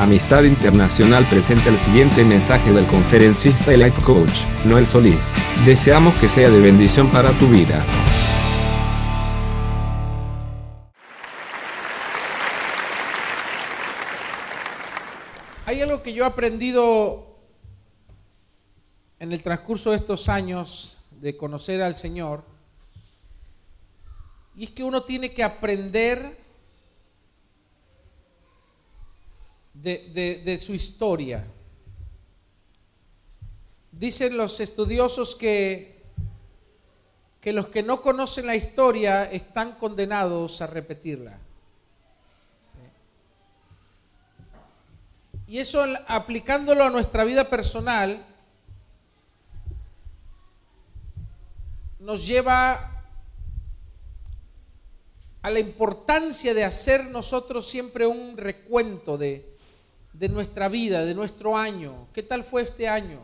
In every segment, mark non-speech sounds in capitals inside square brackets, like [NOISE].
Amistad Internacional presenta el siguiente mensaje del conferencista y life coach, Noel Solís. Deseamos que sea de bendición para tu vida. Hay algo que yo he aprendido en el transcurso de estos años de conocer al Señor, y es que uno tiene que aprender de, de su historia. Dicen los estudiosos que, que los que no conocen la historia están condenados a repetirla. Y eso aplicándolo a nuestra vida personal nos lleva a la importancia de hacer nosotros siempre un recuento de, de nuestra vida, de nuestro año. ¿Qué tal fue este año?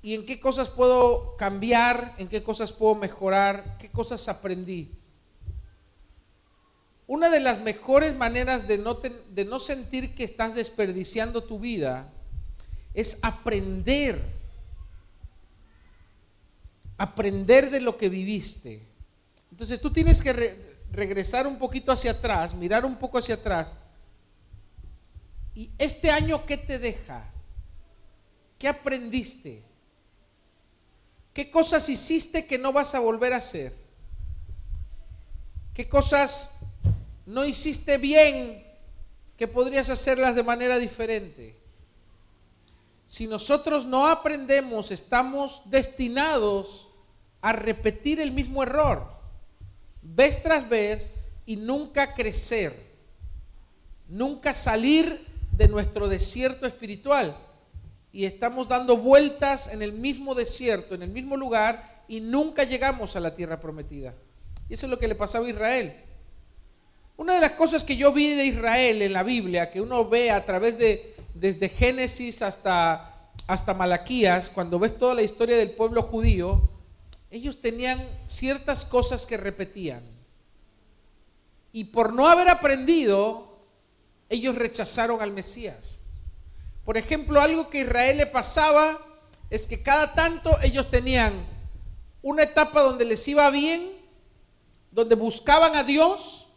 ¿Y en qué cosas puedo cambiar? ¿En qué cosas puedo mejorar? ¿Qué cosas aprendí? Una de las mejores maneras de no, de no sentir que estás desperdiciando tu vida es aprender. Aprender de lo que viviste. Entonces tú tienes que regresar un poquito hacia atrás, mirar un poco hacia atrás. ¿Y este año qué te deja? ¿Qué aprendiste? ¿Qué cosas hiciste que no vas a volver a hacer? ¿Qué cosas no hiciste bien que podrías hacerlas de manera diferente. Si nosotros no aprendemos, estamos destinados a repetir el mismo error, vez tras vez, y nunca crecer, nunca salir de nuestro desierto espiritual. Y estamos dando vueltas en el mismo desierto, en el mismo lugar, y nunca llegamos a la tierra prometida. Y eso es lo que le pasaba a Israel. Una de las cosas que yo vi de Israel en la Biblia, que uno ve a través de, desde Génesis hasta, hasta Malaquías, cuando ves toda la historia del pueblo judío, ellos tenían ciertas cosas que repetían. Y por no haber aprendido, ellos rechazaron al Mesías. Por ejemplo, algo que a Israel le pasaba es que cada tanto ellos tenían una etapa donde les iba bien, donde buscaban a Dios,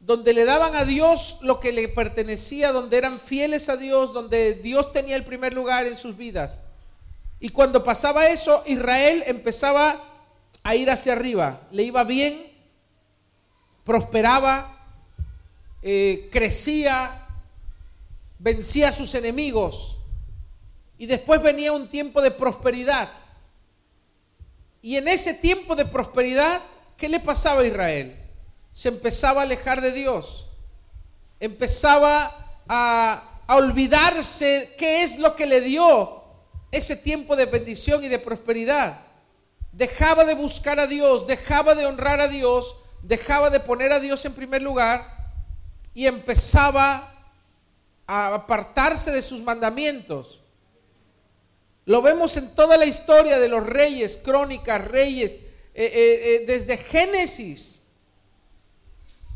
donde le daban a Dios lo que le pertenecía, donde eran fieles a Dios, donde Dios tenía el primer lugar en sus vidas. Y cuando pasaba eso, Israel empezaba a ir hacia arriba, le iba bien, prosperaba, eh, crecía, vencía a sus enemigos. Y después venía un tiempo de prosperidad. Y en ese tiempo de prosperidad, ¿qué le pasaba a Israel? se empezaba a alejar de Dios, empezaba a, olvidarse qué es lo que le dio ese tiempo de bendición y de prosperidad. Dejaba de buscar a Dios, dejaba de honrar a Dios, dejaba de poner a Dios en primer lugar y empezaba a apartarse de sus mandamientos. Lo vemos en toda la historia de los reyes, crónicas, reyes, eh, eh, eh, desde Génesis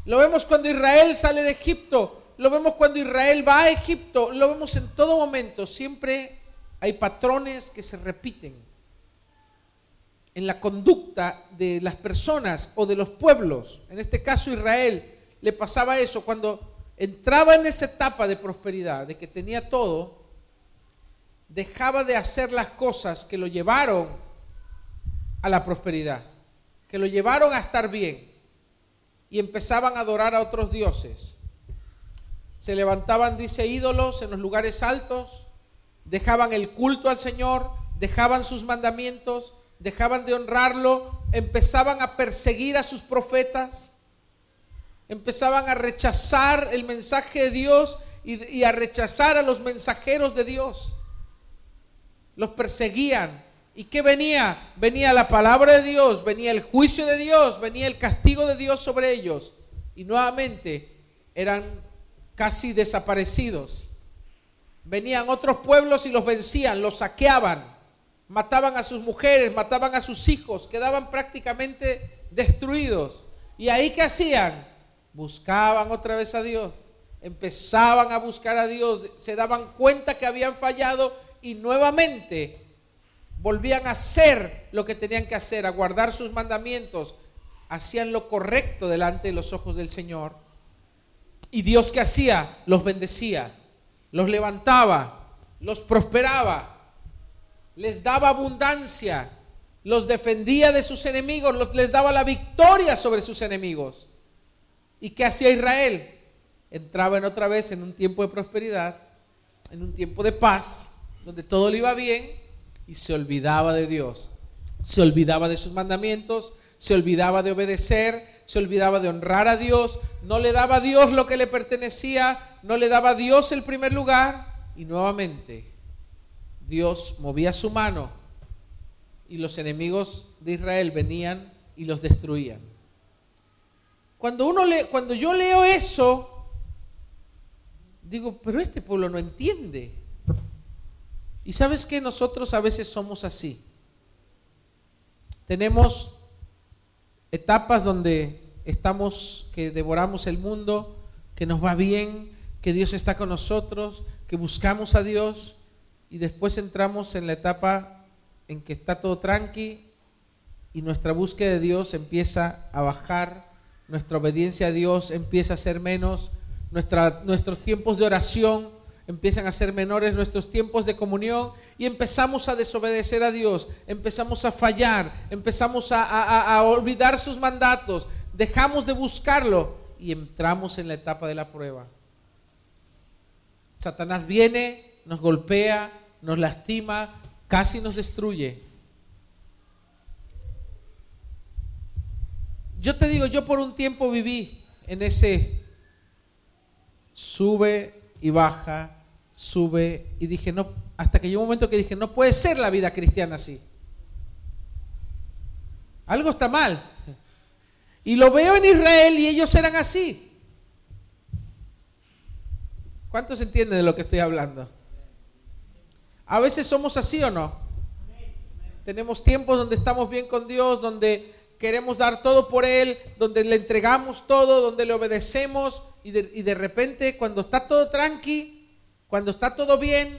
lo vemos cuando Israel sale de Egipto, lo vemos cuando Israel va a Egipto, lo vemos en todo momento. Siempre hay patrones que se repiten en la conducta de las personas o de los pueblos. En este caso Israel le pasaba eso cuando entraba en esa etapa de prosperidad, de que tenía todo, dejaba de hacer las cosas que lo llevaron a la prosperidad, que lo llevaron a estar bien y empezaban a adorar a otros dioses. Se levantaban, dice, ídolos en los lugares altos, dejaban el culto al Señor, dejaban sus mandamientos, dejaban de honrarlo, empezaban a perseguir a sus profetas, empezaban a rechazar el mensaje de Dios y, a rechazar a los mensajeros de Dios. Los perseguían, ¿Y qué venía? Venía la palabra de Dios, venía el juicio de Dios, venía el castigo de Dios sobre ellos. Y nuevamente eran casi desaparecidos. Venían otros pueblos y los vencían, los saqueaban, mataban a sus mujeres, mataban a sus hijos, quedaban prácticamente destruidos. ¿Y ahí qué hacían? Buscaban otra vez a Dios. empezaban a buscar a Dios, se daban cuenta que habían fallado y nuevamente volvían a hacer lo que tenían que hacer, a guardar sus mandamientos, hacían lo correcto delante de los ojos del Señor. Y Dios que hacía, los bendecía, los levantaba, los prosperaba, les daba abundancia, los defendía de sus enemigos, les daba la victoria sobre sus enemigos. ¿Y qué hacía Israel? Entraba en otra vez en un tiempo de prosperidad, en un tiempo de paz, donde todo le iba bien y se olvidaba de Dios. Se olvidaba de sus mandamientos, se olvidaba de obedecer, se olvidaba de honrar a Dios, no le daba a Dios lo que le pertenecía, no le daba a Dios el primer lugar y nuevamente Dios movía su mano y los enemigos de Israel venían y los destruían. Cuando, uno le, cuando yo leo eso, digo, pero este pueblo no entiende. Y sabes que nosotros a veces somos así. Tenemos etapas donde estamos, que devoramos el mundo, que nos va bien, que Dios está con nosotros, que buscamos a Dios y después entramos en la etapa en que está todo tranqui y nuestra búsqueda de Dios empieza a bajar, nuestra obediencia a Dios empieza a ser menos, nuestros tiempos de oración empiezan a ser menores. Nuestros tiempos de comunión. Y empezamos a desobedecer a Dios, empezamos a fallar, empezamos a, olvidar sus mandatos, dejamos de buscarlo y entramos en la etapa de la prueba. Satanás viene, nos golpea, nos lastima, casi nos destruye. Yo te digo, yo por un tiempo viví en ese sube y baja, sube y dije, no, hasta que llegó un momento que dije, no puede ser la vida cristiana así. Algo está mal. Y lo veo en Israel y ellos eran así. ¿Cuántos entienden de lo que estoy hablando? A veces somos así o no. Tenemos tiempos donde estamos bien con Dios, donde queremos dar todo por Él, donde le entregamos todo, donde le obedecemos y de, y de repente cuando está todo tranqui, cuando está todo bien,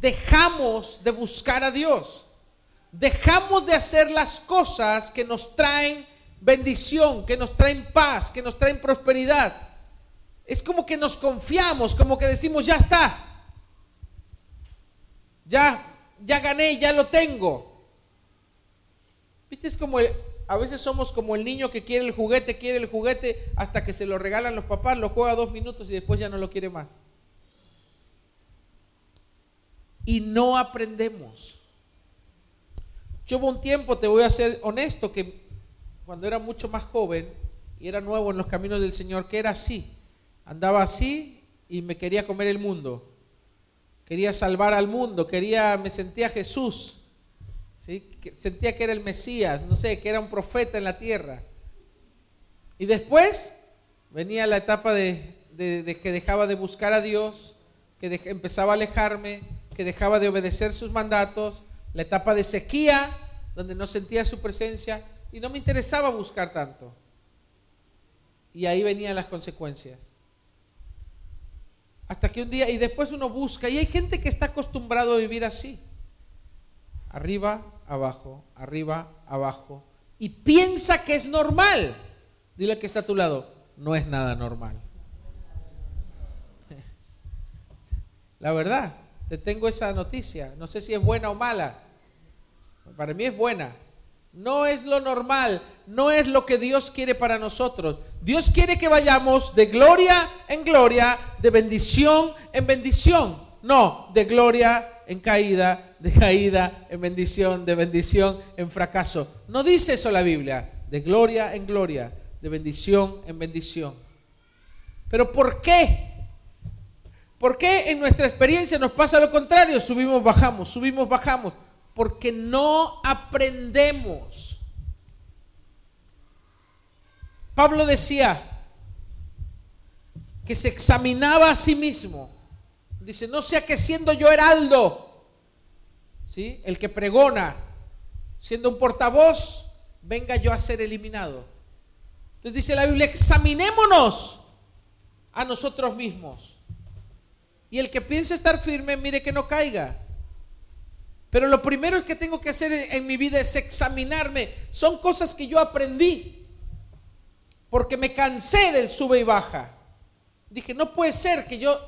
dejamos de buscar a Dios. Dejamos de hacer las cosas que nos traen bendición, que nos traen paz, que nos traen prosperidad. Es como que nos confiamos, como que decimos, ya está. Ya, ya gané, ya lo tengo. ¿Viste? Es como a veces somos como el niño que quiere el juguete, quiere el juguete hasta que se lo regalan los papás, lo juega dos minutos y después ya no lo quiere más y no aprendemos. Yo hubo un tiempo, te voy a ser honesto, que cuando era mucho más joven y era nuevo en los caminos del Señor, que era así. Andaba así y me quería comer el mundo. Quería salvar al mundo, quería, me sentía Jesús. Sentía que era el Mesías, no sé, que era un profeta en la tierra. Y después venía la etapa de, que dejaba de buscar a Dios, que empezaba a alejarme, que dejaba de obedecer sus mandatos, la etapa de sequía, donde no sentía su presencia y no me interesaba buscar tanto. Y ahí venían las consecuencias. Hasta que un día, y después uno busca, y hay gente que está acostumbrado a vivir así. Arriba, abajo, arriba, abajo. Y piensa que es normal. Dile que está a tu lado, no es nada normal. La verdad, te tengo esa noticia. No sé si es buena o mala. Para mí es buena. No es lo normal, no es lo que Dios quiere para nosotros. Dios quiere que vayamos de gloria en gloria, de bendición en bendición. No, de gloria en caída, de caída en bendición, de bendición en fracaso. No dice eso la Biblia. De gloria en gloria, de bendición en bendición. Pero ¿por qué? ¿Por qué en nuestra experiencia nos pasa lo contrario? Subimos, bajamos, subimos, bajamos. Porque no aprendemos. Pablo decía que se examinaba a sí mismo. Dice, no sea que siendo yo heraldo, ¿sí? el que pregona, siendo un portavoz, venga yo a ser eliminado. Entonces dice la Biblia, examinémonos a nosotros mismos. Y el que piense estar firme, mire que no caiga. Pero lo primero que tengo que hacer en mi vida es examinarme. Son cosas que yo aprendí. Porque me cansé del sube y baja. Dije, no puede ser que yo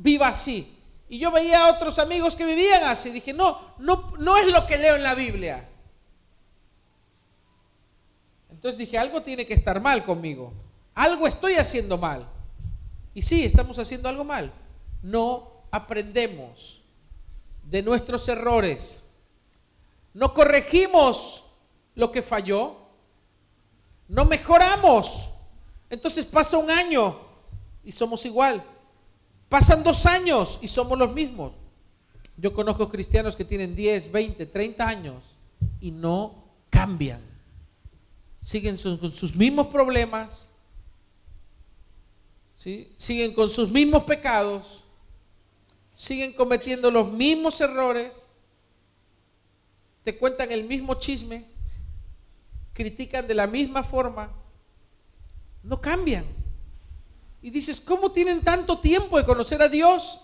viva así. Y yo veía a otros amigos que vivían así. Dije, no, no, no es lo que leo en la Biblia. Entonces dije, algo tiene que estar mal conmigo. Algo estoy haciendo mal. Y sí, estamos haciendo algo mal. No aprendemos de nuestros errores. No corregimos lo que falló. No mejoramos. Entonces pasa un año y somos igual. Pasan dos años y somos los mismos. Yo conozco cristianos que tienen 10, 20, 30 años y no cambian. Siguen con sus mismos problemas, siguen con sus mismos pecados, siguen cometiendo los mismos errores, te cuentan el mismo chisme, critican de la misma forma, no cambian. Y dices, ¿cómo tienen tanto tiempo de conocer a Dios?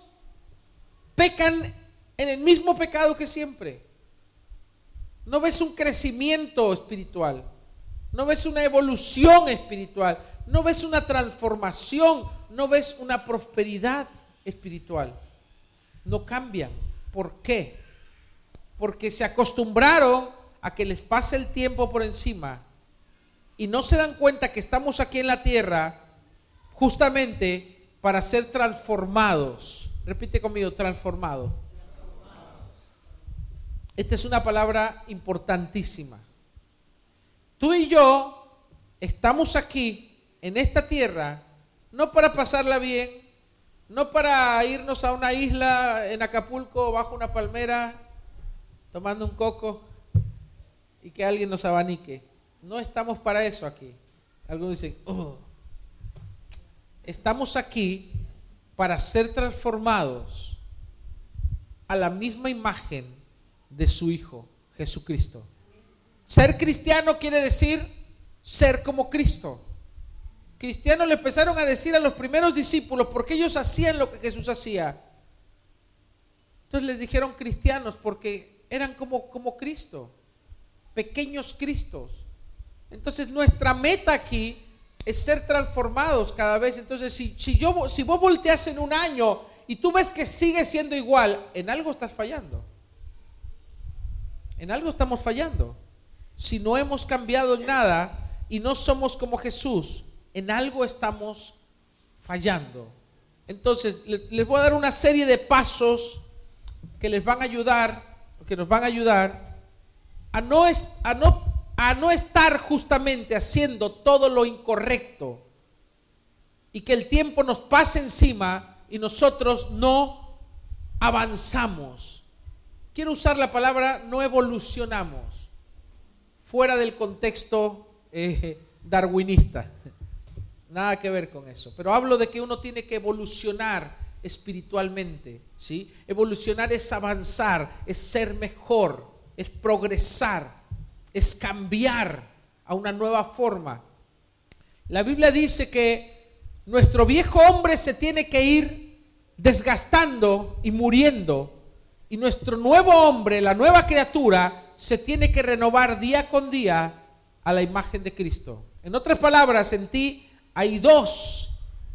Pecan en el mismo pecado que siempre. No ves un crecimiento espiritual, no ves una evolución espiritual, no ves una transformación, no ves una prosperidad espiritual no cambian. ¿Por qué? Porque se acostumbraron a que les pase el tiempo por encima y no se dan cuenta que estamos aquí en la tierra justamente para ser transformados. Repite conmigo, transformado. Esta es una palabra importantísima. Tú y yo estamos aquí en esta tierra no para pasarla bien, no para irnos a una isla en Acapulco bajo una palmera, tomando un coco y que alguien nos abanique. No estamos para eso aquí. Algunos dicen, oh, estamos aquí para ser transformados a la misma imagen de su Hijo, Jesucristo. Ser cristiano quiere decir ser como Cristo cristianos le empezaron a decir a los primeros discípulos porque ellos hacían lo que Jesús hacía. Entonces les dijeron cristianos porque eran como, como Cristo, pequeños Cristos. Entonces nuestra meta aquí es ser transformados cada vez. Entonces si, si, yo, si vos volteas en un año y tú ves que sigue siendo igual, en algo estás fallando. En algo estamos fallando. Si no hemos cambiado en nada y no somos como Jesús, en algo estamos fallando. Entonces, les voy a dar una serie de pasos que les van a ayudar, que nos van a ayudar a no, a no, a no estar justamente haciendo todo lo incorrecto y que el tiempo nos pase encima y nosotros no avanzamos. Quiero usar la palabra no evolucionamos, fuera del contexto eh, darwinista. Nada que ver con eso. Pero hablo de que uno tiene que evolucionar espiritualmente, ¿sí? Evolucionar es avanzar, es ser mejor, es progresar, es cambiar a una nueva forma. La Biblia dice que nuestro viejo hombre se tiene que ir desgastando y muriendo y nuestro nuevo hombre, la nueva criatura, se tiene que renovar día con día a la imagen de Cristo. En otras palabras, en ti hay dos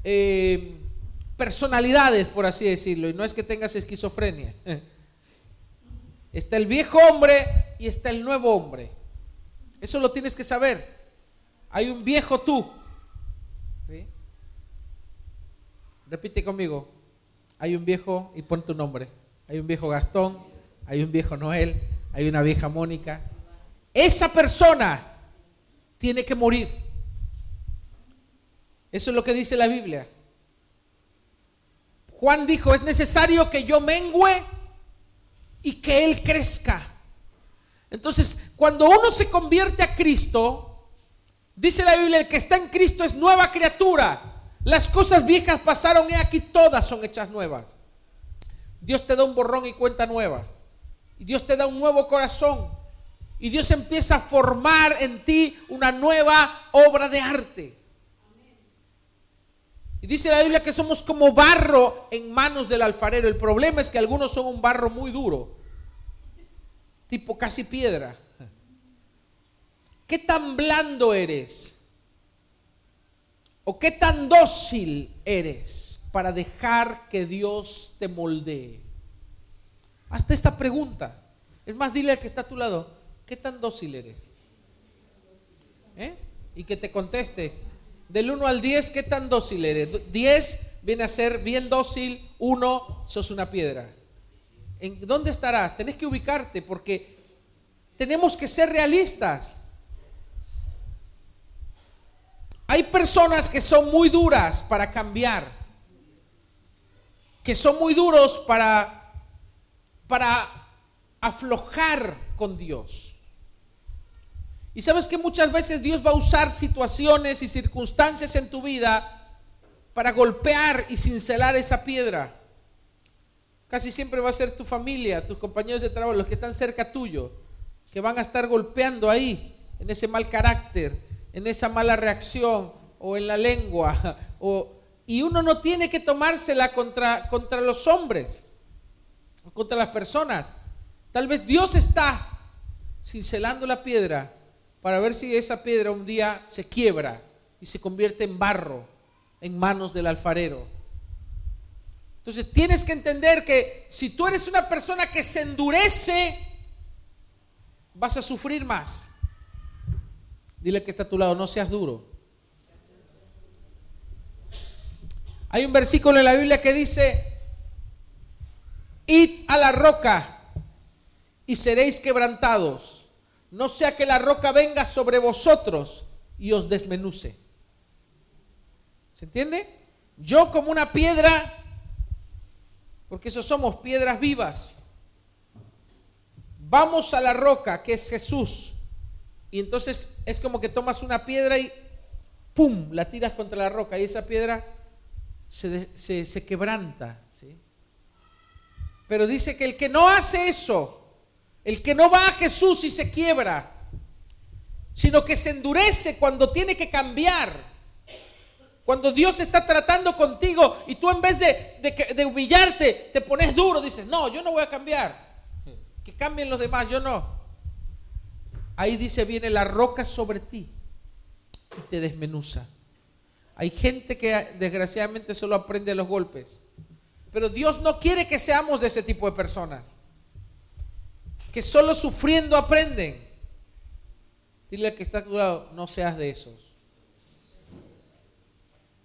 eh, personalidades, por así decirlo, y no es que tengas esquizofrenia. [LAUGHS] Está el viejo hombre y está el nuevo hombre. Eso lo tienes que saber. Hay un viejo tú. Repite conmigo. Hay un viejo y pon tu nombre. Hay un viejo Gastón, hay un viejo Noel, hay una vieja Mónica. Esa persona tiene que morir. Eso es lo que dice la Biblia. Juan dijo, es necesario que yo mengüe y que Él crezca. Entonces, cuando uno se convierte a Cristo, dice la Biblia, el que está en Cristo es nueva criatura. Las cosas viejas pasaron y aquí todas son hechas nuevas. Dios te da un borrón y cuenta nueva. Y Dios te da un nuevo corazón. Y Dios empieza a formar en ti una nueva obra de arte. Y dice la Biblia que somos como barro en manos del alfarero. El problema es que algunos son un barro muy duro, tipo casi piedra. ¿Qué tan blando eres? ¿O qué tan dócil eres para dejar que Dios te moldee? Hasta esta pregunta. Es más, dile al que está a tu lado, ¿qué tan dócil eres? ¿Eh? Y que te conteste, del 1 al 10, ¿qué tan dócil eres? 10 viene a ser bien dócil, 1 sos una piedra. ¿En dónde estarás? Tenés que ubicarte porque tenemos que ser realistas. Hay personas que son muy duras para cambiar, que son muy duros para, para aflojar con Dios. Y sabes que muchas veces Dios va a usar situaciones y circunstancias en tu vida para golpear y cincelar esa piedra. Casi siempre va a ser tu familia, tus compañeros de trabajo, los que están cerca tuyo, que van a estar golpeando ahí, en ese mal carácter, en esa mala reacción o en la lengua. [LAUGHS] Y uno no tiene que tomársela contra, contra los hombres, contra las personas. Tal vez Dios está cincelando la piedra para ver si esa piedra un día se quiebra y se convierte en barro en manos del alfarero. Entonces tienes que entender que si tú eres una persona que se endurece, vas a sufrir más. Dile que está a tu lado, no seas duro. Hay un versículo en la Biblia que dice, id a la roca y seréis quebrantados no sea que la roca venga sobre vosotros y os desmenuce. ¿Se entiende? Yo como una piedra, porque eso somos piedras vivas, vamos a la roca que es Jesús. Y entonces es como que tomas una piedra y ¡pum! la tiras contra la roca y esa piedra se, quebranta. Pero dice que el que no hace eso, el que no va a Jesús y se quiebra, sino que se endurece cuando tiene que cambiar. Cuando Dios está tratando contigo y tú en vez de, humillarte te pones duro, dices, no, yo no voy a cambiar. [LAUGHS] Que cambien los demás, yo no. Ahí dice, viene la roca sobre ti y te desmenuza. Hay gente que desgraciadamente solo aprende los golpes. Pero Dios no quiere que seamos de ese tipo de personas que solo sufriendo aprenden. Dile que está a tu lado, no seas de esos.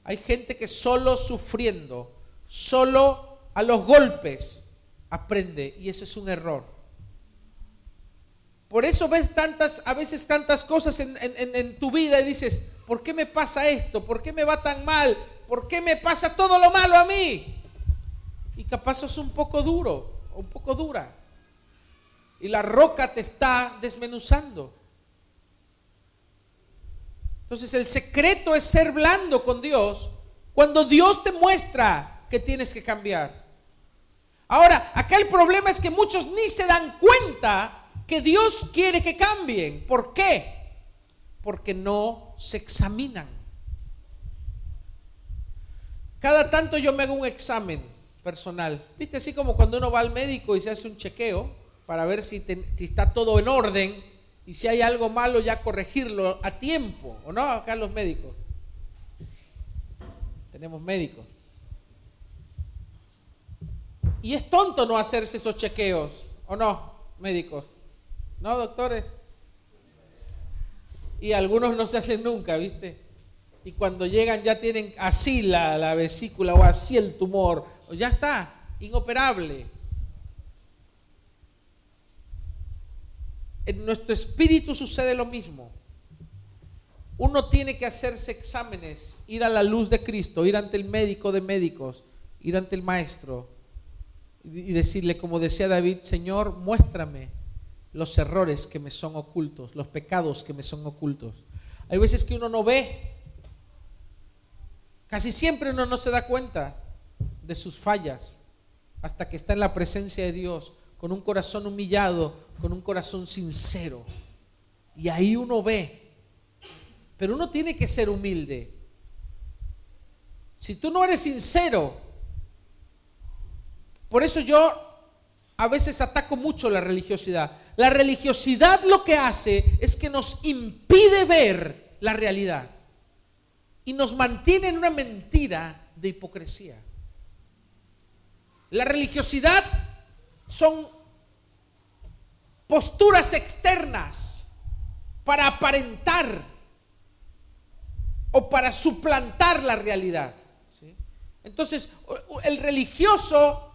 Hay gente que solo sufriendo, solo a los golpes aprende y eso es un error. Por eso ves tantas, a veces tantas cosas en, en, tu vida y dices, ¿por qué me pasa esto? ¿Por qué me va tan mal? ¿Por qué me pasa todo lo malo a mí? Y capaz es un poco duro, un poco dura y la roca te está desmenuzando. Entonces el secreto es ser blando con Dios cuando Dios te muestra que tienes que cambiar. Ahora, acá el problema es que muchos ni se dan cuenta que Dios quiere que cambien. ¿Por qué? Porque no se examinan. Cada tanto yo me hago un examen personal. ¿Viste? Así como cuando uno va al médico y se hace un chequeo para ver si, está todo en orden y si hay algo malo ya corregirlo a tiempo, ¿o no? Acá los médicos. Tenemos médicos. Y es tonto no hacerse esos chequeos, ¿o no, médicos? ¿No, doctores? Y algunos no se hacen nunca, ¿viste? Y cuando llegan ya tienen así la, la vesícula o así el tumor, o ya está, inoperable. En nuestro espíritu sucede lo mismo. Uno tiene que hacerse exámenes, ir a la luz de Cristo, ir ante el médico de médicos, ir ante el maestro y decirle, como decía David, Señor, muéstrame los errores que me son ocultos, los pecados que me son ocultos. Hay veces que uno no ve, casi siempre uno no se da cuenta de sus fallas hasta que está en la presencia de Dios con un corazón humillado, con un corazón sincero. Y ahí uno ve. Pero uno tiene que ser humilde. Si tú no eres sincero, por eso yo a veces ataco mucho la religiosidad. La religiosidad lo que hace es que nos impide ver la realidad y nos mantiene en una mentira de hipocresía. La religiosidad son posturas externas para aparentar o para suplantar la realidad. Entonces, el religioso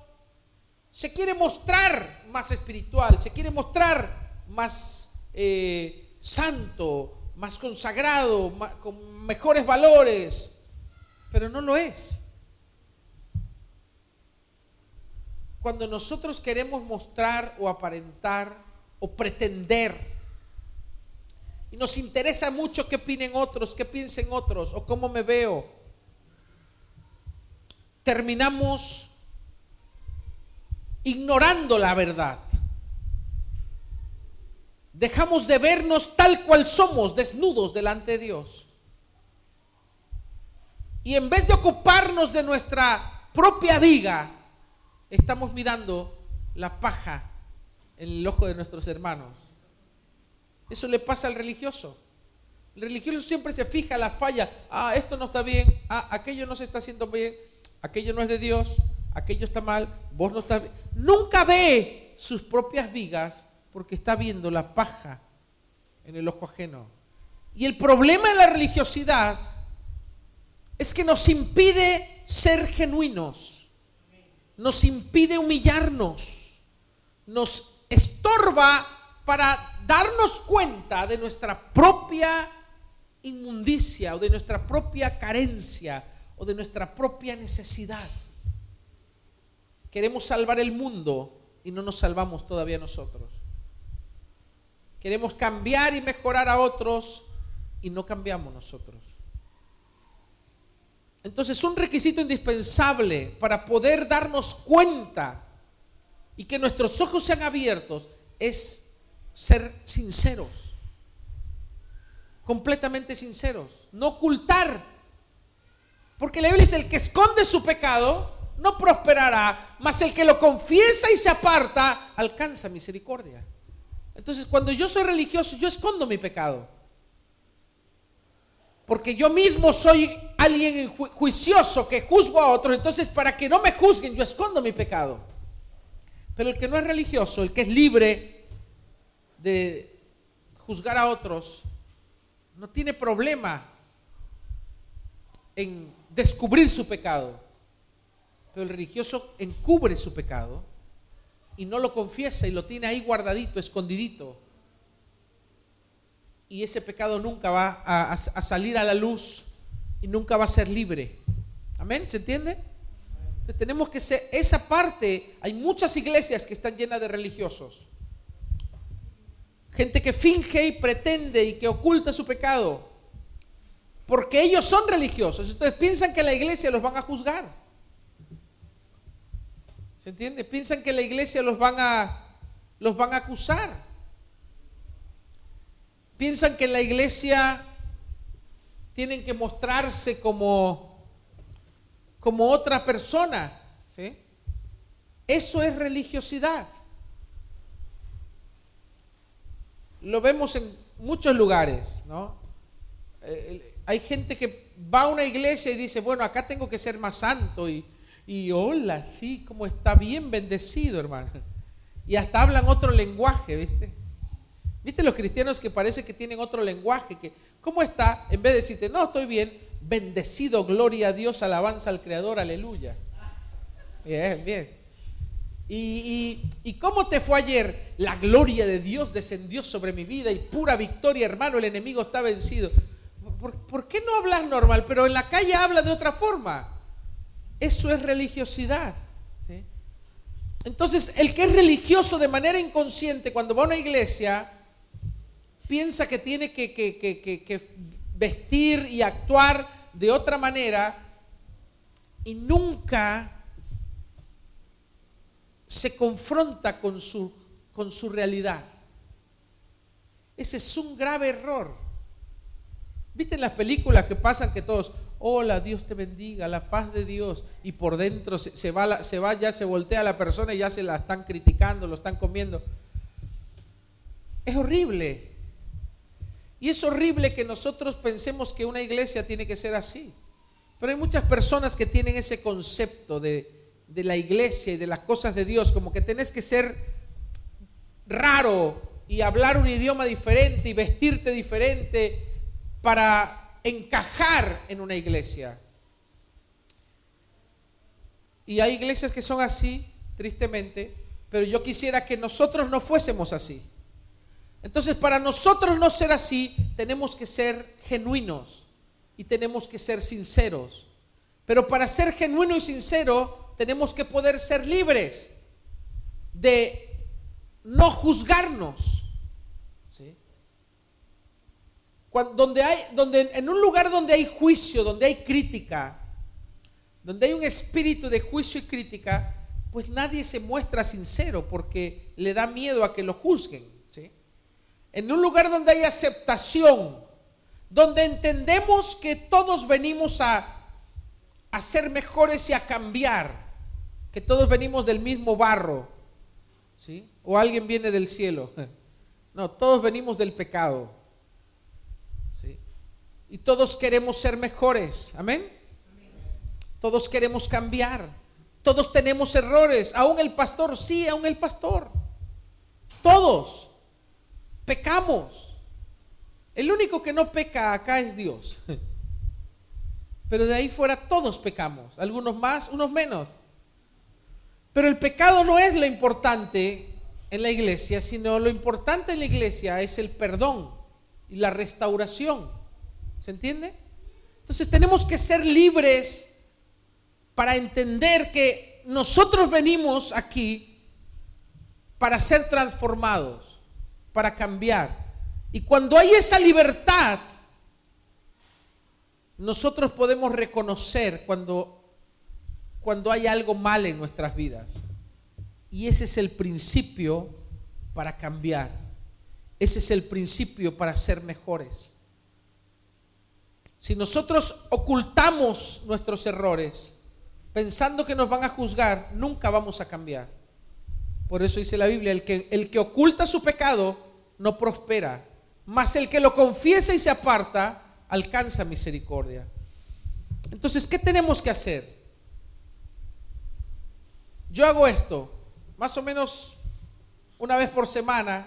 se quiere mostrar más espiritual, se quiere mostrar más eh, santo, más consagrado, con mejores valores, pero no lo es. Cuando nosotros queremos mostrar o aparentar o pretender, y nos interesa mucho qué opinen otros, qué piensen otros, o cómo me veo, terminamos ignorando la verdad. Dejamos de vernos tal cual somos, desnudos delante de Dios. Y en vez de ocuparnos de nuestra propia viga, estamos mirando la paja en el ojo de nuestros hermanos. Eso le pasa al religioso. El religioso siempre se fija la falla. Ah, esto no está bien. Ah, aquello no se está haciendo bien. Aquello no es de Dios aquello está mal, vos no estás bien. Nunca ve sus propias vigas porque está viendo la paja en el ojo ajeno. Y el problema de la religiosidad es que nos impide ser genuinos, nos impide humillarnos, nos estorba para darnos cuenta de nuestra propia inmundicia o de nuestra propia carencia o de nuestra propia necesidad. Queremos salvar el mundo y no nos salvamos todavía nosotros. Queremos cambiar y mejorar a otros y no cambiamos nosotros. Entonces, un requisito indispensable para poder darnos cuenta y que nuestros ojos sean abiertos es ser sinceros, completamente sinceros, no ocultar. Porque la Biblia dice, el que esconde su pecado no prosperará, mas el que lo confiesa y se aparta alcanza misericordia. Entonces, cuando yo soy religioso, yo escondo mi pecado. Porque yo mismo soy alguien juicioso que juzgo a otros. Entonces, para que no me juzguen, yo escondo mi pecado. Pero el que no es religioso, el que es libre de juzgar a otros, no tiene problema en descubrir su pecado. Pero el religioso encubre su pecado y no lo confiesa y lo tiene ahí guardadito, escondidito. Y ese pecado nunca va a, salir a la luz y nunca va a ser libre. Amén, ¿se entiende? Entonces tenemos que ser, esa parte, hay muchas iglesias que están llenas de religiosos. Gente que finge y pretende y que oculta su pecado. Porque ellos son religiosos. Ustedes piensan que la iglesia los van a juzgar. ¿Se entiende? Piensan que la iglesia los van a, los van a acusar. Piensan que la iglesia tienen que mostrarse como, como otra persona. Eso es religiosidad. Lo vemos en muchos lugares, ¿no? Eh, hay gente que va a una iglesia y dice, bueno, acá tengo que ser más santo y, y hola, sí, como está bien bendecido, hermano. Y hasta hablan otro lenguaje, ¿viste? ¿Viste los cristianos que parece que tienen otro lenguaje? Que, ¿Cómo está? En vez de decirte, no, estoy bien, bendecido, gloria a Dios, alabanza al Creador, aleluya. Bien, bien. ¿Y, y, cómo te fue ayer? La gloria de Dios descendió sobre mi vida y pura victoria, hermano, el enemigo está vencido. ¿Por, ¿Por, qué no hablas normal? Pero en la calle habla de otra forma. Eso es religiosidad. Entonces, el que es religioso de manera inconsciente cuando va a una iglesia, piensa que tiene que, vestir y actuar de otra manera y nunca se confronta con su, con su realidad. Ese es un grave error. ¿Viste en las películas que pasan que todos, hola, Dios te bendiga, la paz de Dios, y por dentro se, va, se va, ya se voltea la persona y ya se la están criticando, lo están comiendo. Es horrible. Y es horrible que nosotros pensemos que una iglesia tiene que ser así. Pero hay muchas personas que tienen ese concepto de, de la iglesia y de las cosas de Dios, como que tenés que ser raro y hablar un idioma diferente y vestirte diferente para encajar en una iglesia. Y hay iglesias que son así, tristemente, pero yo quisiera que nosotros no fuésemos así. Entonces, para nosotros no ser así, tenemos que ser genuinos y tenemos que ser sinceros. Pero para ser genuino y sincero, tenemos que poder ser libres de no juzgarnos donde hay, donde, en un lugar donde hay juicio, donde hay crítica, donde hay un espíritu de juicio y crítica, pues nadie se muestra sincero porque le da miedo a que lo juzguen. ¿Sí? En un lugar donde hay aceptación, donde entendemos que todos venimos a, a ser mejores y a cambiar, que todos venimos del mismo barro, ¿sí? o alguien viene del cielo. [LAUGHS] No, todos venimos del pecado. Y todos queremos ser mejores. Amén. Todos queremos cambiar. Todos tenemos errores. Aún el pastor, sí, aún el pastor. Todos pecamos. El único que no peca acá es Dios. [LAUGHS] Pero de ahí fuera todos pecamos. Algunos más, unos menos. Pero el pecado no es lo importante en la iglesia, sino lo importante en la iglesia es el perdón y la restauración. ¿Se entiende? Entonces tenemos que ser libres para entender que nosotros venimos aquí para ser transformados, para cambiar. Y cuando hay esa libertad, nosotros podemos reconocer cuando, cuando hay algo mal en nuestras vidas. Y ese es el principio para cambiar. Ese es el principio para ser mejores. Si nosotros ocultamos nuestros errores pensando que nos van a juzgar, nunca vamos a cambiar. Por eso dice la Biblia, el que, el que oculta su pecado no prospera, mas el que lo confiesa y se aparta alcanza misericordia. Entonces, ¿qué tenemos que hacer? Yo hago esto, más o menos una vez por semana,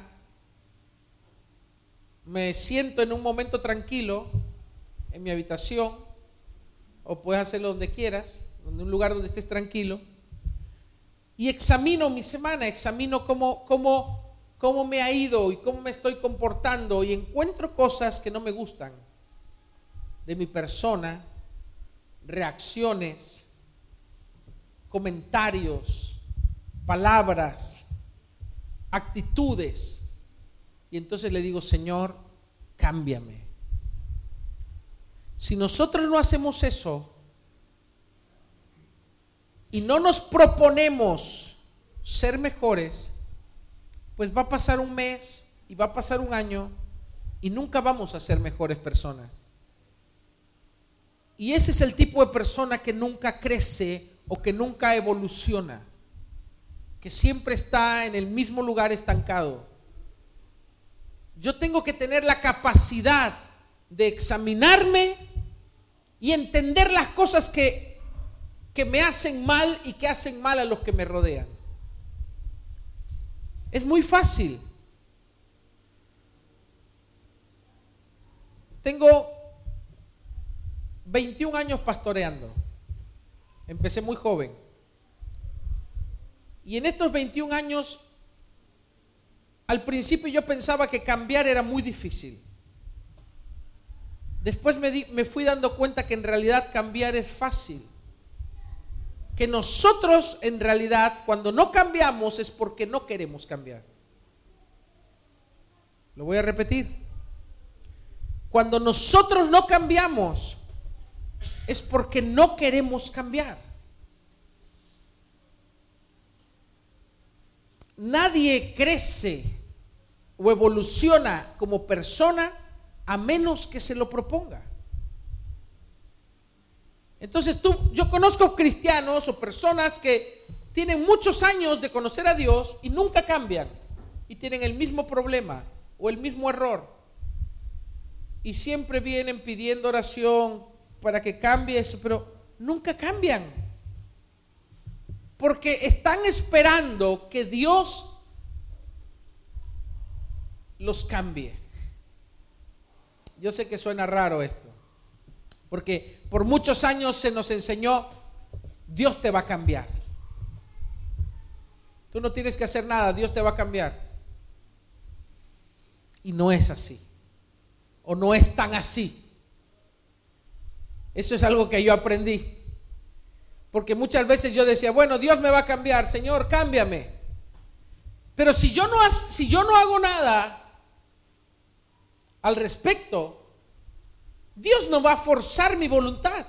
me siento en un momento tranquilo en mi habitación, o puedes hacerlo donde quieras, en un lugar donde estés tranquilo, y examino mi semana, examino cómo, cómo, cómo me ha ido y cómo me estoy comportando, y encuentro cosas que no me gustan de mi persona, reacciones, comentarios, palabras, actitudes. Y entonces le digo, Señor, cámbiame. Si nosotros no hacemos eso y no nos proponemos ser mejores, pues va a pasar un mes y va a pasar un año y nunca vamos a ser mejores personas. Y ese es el tipo de persona que nunca crece o que nunca evoluciona, que siempre está en el mismo lugar estancado. Yo tengo que tener la capacidad de examinarme y entender las cosas que, que me hacen mal y que hacen mal a los que me rodean. Es muy fácil. Tengo 21 años pastoreando. Empecé muy joven. Y en estos 21 años, al principio yo pensaba que cambiar era muy difícil. Después me, fui dando cuenta que en realidad cambiar es fácil. Que nosotros en realidad cuando no cambiamos es porque no queremos cambiar. Lo voy a repetir. Cuando nosotros no cambiamos es porque no queremos cambiar. Nadie crece o evoluciona como persona a menos que se lo proponga. Entonces tú, yo conozco cristianos o personas que tienen muchos años de conocer a Dios y nunca cambian y tienen el mismo problema o el mismo error. Y siempre vienen pidiendo oración para que cambie eso, pero nunca cambian. Porque están esperando que Dios los cambie. Yo sé que suena raro esto, porque por muchos años se nos enseñó, Dios te va a cambiar. Tú no tienes que hacer nada, Dios te va a cambiar. Y no es así, o no es tan así. Eso es algo que yo aprendí. Porque muchas veces yo decía, bueno, Dios me va a cambiar, Señor, cámbiame. Pero si yo no, si yo no hago nada, al respecto, Dios no va a forzar mi voluntad.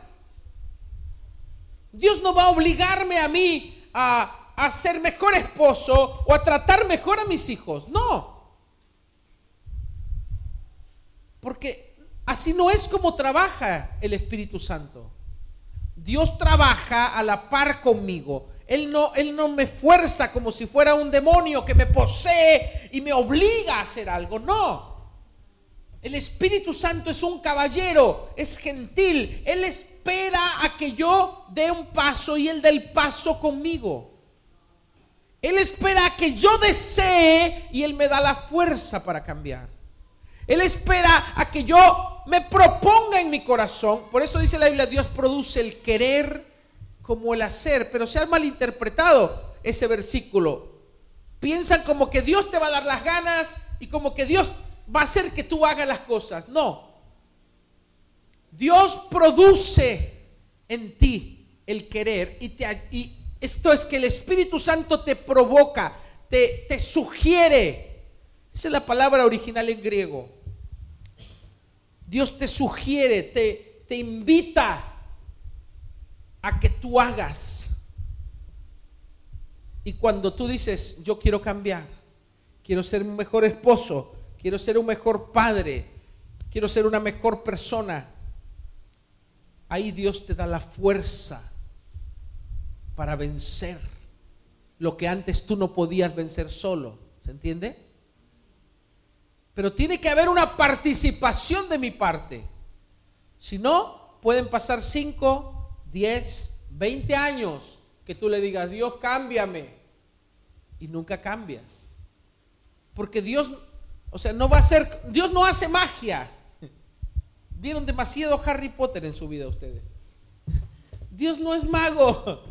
Dios no va a obligarme a mí a, a ser mejor esposo o a tratar mejor a mis hijos. No. Porque así no es como trabaja el Espíritu Santo. Dios trabaja a la par conmigo. Él no, él no me fuerza como si fuera un demonio que me posee y me obliga a hacer algo. No. El Espíritu Santo es un caballero, es gentil. Él espera a que yo dé un paso y Él dé el paso conmigo. Él espera a que yo desee y Él me da la fuerza para cambiar. Él espera a que yo me proponga en mi corazón. Por eso dice la Biblia, Dios produce el querer como el hacer. Pero se ha malinterpretado ese versículo. Piensan como que Dios te va a dar las ganas y como que Dios va a hacer que tú hagas las cosas. No. Dios produce en ti el querer y, te, esto es que el Espíritu Santo te provoca, te, te sugiere. Esa es la palabra original en griego. Dios te sugiere, te, te invita a que tú hagas. Y cuando tú dices, yo quiero cambiar, quiero ser un mejor esposo, quiero ser un mejor padre, quiero ser una mejor persona. Ahí Dios te da la fuerza para vencer lo que antes tú no podías vencer solo. ¿Se entiende? Pero tiene que haber una participación de mi parte. Si no, pueden pasar 5, 10, 20 años que tú le digas, Dios, cámbiame. Y nunca cambias. Porque Dios o sea, no va a ser, Dios no hace magia. Vieron demasiado Harry Potter en su vida ustedes. Dios no es mago.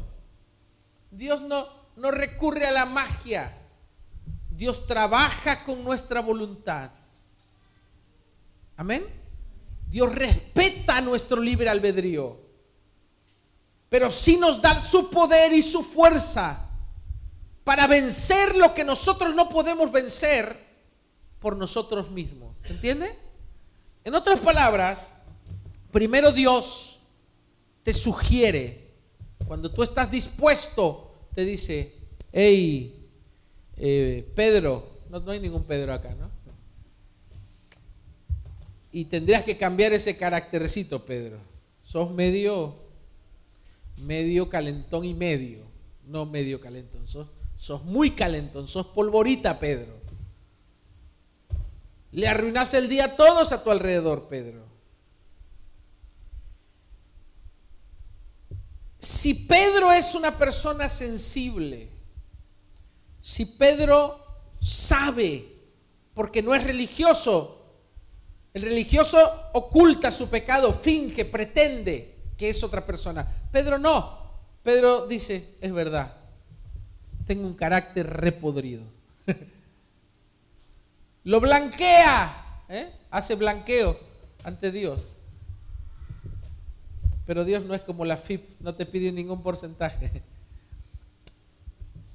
Dios no, no recurre a la magia. Dios trabaja con nuestra voluntad. Amén. Dios respeta nuestro libre albedrío. Pero sí nos da su poder y su fuerza para vencer lo que nosotros no podemos vencer por nosotros mismos. ¿Se entiende? En otras palabras, primero Dios te sugiere, cuando tú estás dispuesto, te dice, hey, eh, Pedro, no, no hay ningún Pedro acá, ¿no? Y tendrías que cambiar ese caractercito, Pedro. Sos medio, medio calentón y medio, no medio calentón, sos, sos muy calentón, sos polvorita, Pedro. Le arruinas el día a todos a tu alrededor, Pedro. Si Pedro es una persona sensible, si Pedro sabe, porque no es religioso, el religioso oculta su pecado, finge, pretende que es otra persona. Pedro no. Pedro dice, es verdad, tengo un carácter repodrido. [LAUGHS] Lo blanquea, ¿eh? hace blanqueo ante Dios. Pero Dios no es como la FIP, no te pide ningún porcentaje.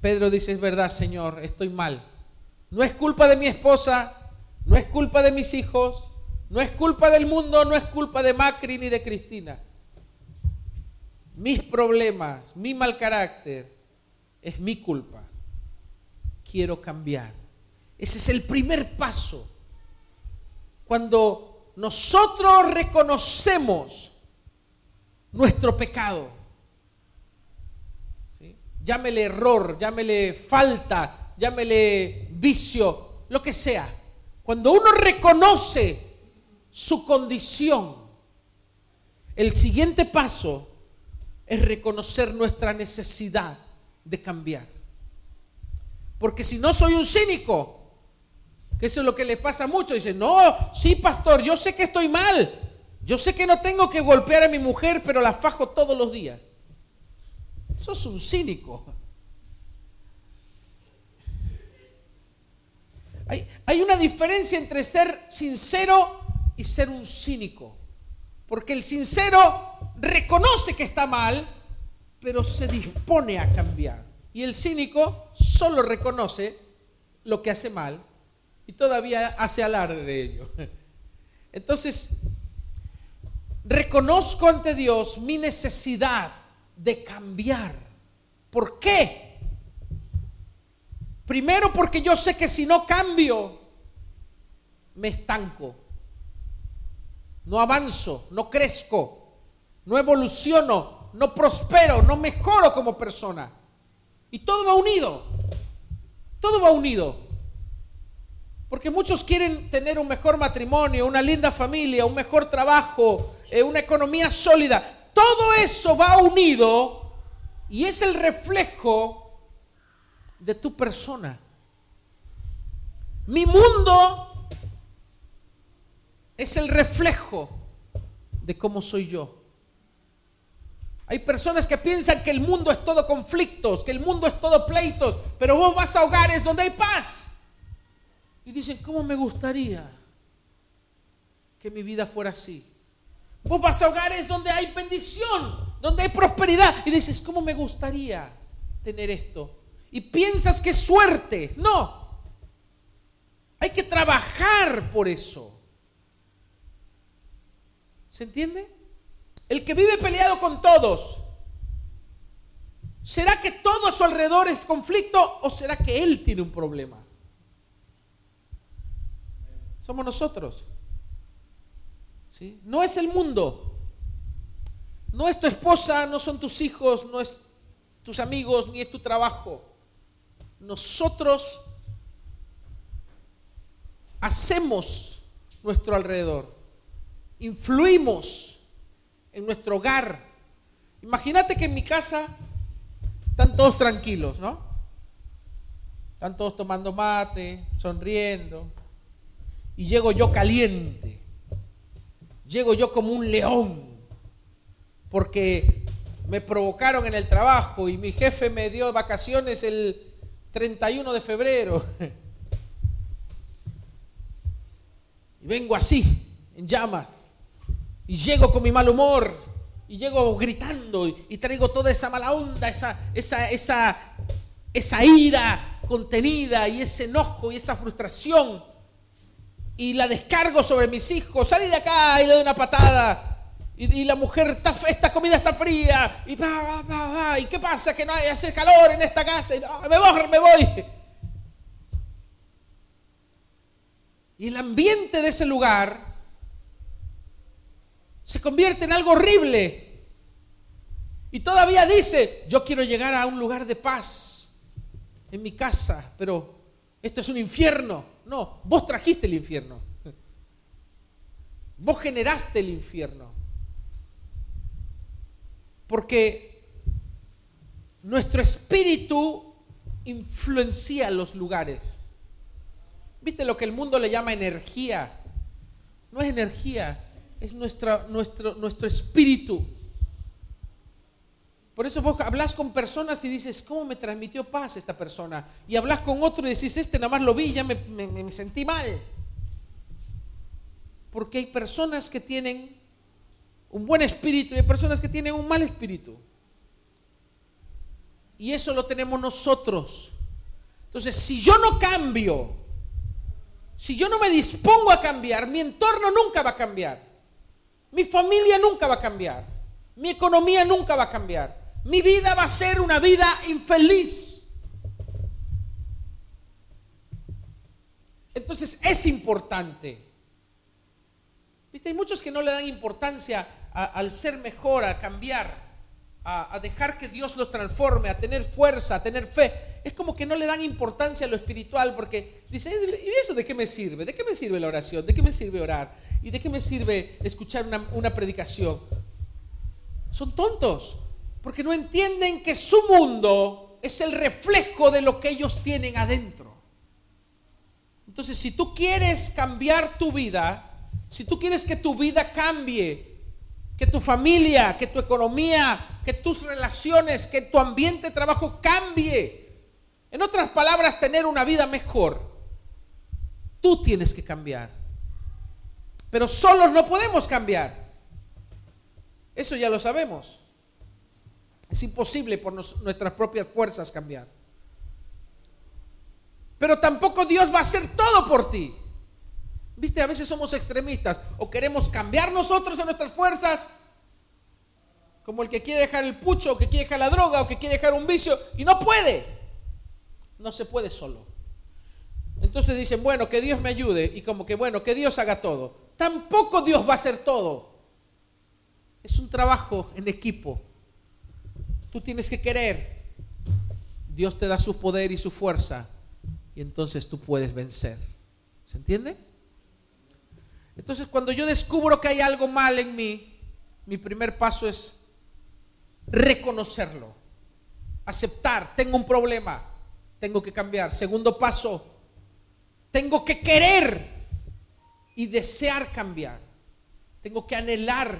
Pedro dice, es verdad, Señor, estoy mal. No es culpa de mi esposa, no es culpa de mis hijos, no es culpa del mundo, no es culpa de Macri ni de Cristina. Mis problemas, mi mal carácter, es mi culpa. Quiero cambiar. Ese es el primer paso. Cuando nosotros reconocemos nuestro pecado. ¿Sí? Llámele error, llámele falta, llámele vicio, lo que sea. Cuando uno reconoce su condición, el siguiente paso es reconocer nuestra necesidad de cambiar. Porque si no soy un cínico, que eso es lo que le pasa mucho, dice, no, sí pastor, yo sé que estoy mal, yo sé que no tengo que golpear a mi mujer, pero la fajo todos los días. Sos un cínico. Hay, hay, una diferencia entre ser sincero y ser un cínico. Porque el sincero reconoce que está mal, pero se dispone a cambiar. Y el cínico solo reconoce lo que hace mal y todavía hace alarde de ello. Entonces, reconozco ante Dios mi necesidad de cambiar. ¿Por qué? Primero porque yo sé que si no cambio, me estanco. No avanzo, no crezco, no evoluciono, no prospero, no mejoro como persona. Y todo va unido. Todo va unido. Porque muchos quieren tener un mejor matrimonio, una linda familia, un mejor trabajo, eh, una economía sólida. Todo eso va unido y es el reflejo de tu persona. Mi mundo es el reflejo de cómo soy yo. Hay personas que piensan que el mundo es todo conflictos, que el mundo es todo pleitos, pero vos vas a hogares donde hay paz. Y dicen, ¿cómo me gustaría que mi vida fuera así? Vos vas a hogares donde hay bendición, donde hay prosperidad. Y dices, ¿cómo me gustaría tener esto? Y piensas que es suerte. No. Hay que trabajar por eso. ¿Se entiende? El que vive peleado con todos. ¿Será que todo a su alrededor es conflicto o será que él tiene un problema? Somos nosotros. ¿Sí? No es el mundo. No es tu esposa, no son tus hijos, no es tus amigos, ni es tu trabajo. Nosotros hacemos nuestro alrededor. Influimos en nuestro hogar. Imagínate que en mi casa están todos tranquilos, ¿no? Están todos tomando mate, sonriendo. Y llego yo caliente. Llego yo como un león. Porque me provocaron en el trabajo y mi jefe me dio vacaciones el 31 de febrero. [LAUGHS] Y vengo así, en llamas y llego con mi mal humor y llego gritando y, traigo toda esa mala onda, esa, esa, esa, esa ira contenida y ese enojo y esa frustración y la descargo sobre mis hijos, salí de acá y le doy una patada. Y, la mujer, está, esta comida está fría. Y, y qué pasa que no hay, hace calor en esta casa. Y me voy, me voy. Y el ambiente de ese lugar se convierte en algo horrible. Y todavía dice, yo quiero llegar a un lugar de paz en mi casa, pero esto es un infierno. No, vos trajiste el infierno. Vos generaste el infierno. Porque nuestro espíritu influencia los lugares. ¿Viste lo que el mundo le llama energía? No es energía, es nuestro, nuestro espíritu. Por eso vos hablas con personas y dices, ¿cómo me transmitió paz esta persona? Y hablas con otro y decís, este nada más lo vi ya me, me sentí mal. Porque hay personas que tienen un buen espíritu y hay personas que tienen un mal espíritu. Y eso lo tenemos nosotros. Entonces, si yo no cambio, si yo no me dispongo a cambiar, mi entorno nunca va a cambiar. Mi familia nunca va a cambiar. Mi economía nunca va a cambiar. Mi vida va a ser una vida infeliz. Entonces es importante. ¿Viste? Hay muchos que no le dan importancia al ser mejor, a cambiar, a, dejar que Dios los transforme, a tener fuerza, a tener fe, es como que no le dan importancia a lo espiritual porque dice, ¿y eso de qué me sirve? ¿De qué me sirve la oración? ¿De qué me sirve orar? ¿Y de qué me sirve escuchar una, una predicación? Son tontos porque no entienden que su mundo es el reflejo de lo que ellos tienen adentro. Entonces, si tú quieres cambiar tu vida, si tú quieres que tu vida cambie, que tu familia, que tu economía, que tus relaciones, que tu ambiente de trabajo cambie, en otras palabras, tener una vida mejor, tú tienes que cambiar. Pero solos no podemos cambiar. Eso ya lo sabemos. Es imposible por nuestras propias fuerzas cambiar. Pero tampoco Dios va a hacer todo por ti. Viste, a veces somos extremistas o queremos cambiar nosotros a nuestras fuerzas, como el que quiere dejar el pucho, o que quiere dejar la droga, o que quiere dejar un vicio, y no puede. No se puede solo. Entonces dicen, bueno, que Dios me ayude, y como que, bueno, que Dios haga todo. Tampoco Dios va a hacer todo. Es un trabajo en equipo. Tú tienes que querer. Dios te da su poder y su fuerza y entonces tú puedes vencer. ¿Se entiende? Entonces cuando yo descubro que hay algo mal en mí, mi primer paso es reconocerlo, aceptar, tengo un problema, tengo que cambiar. Segundo paso, tengo que querer y desear cambiar. Tengo que anhelar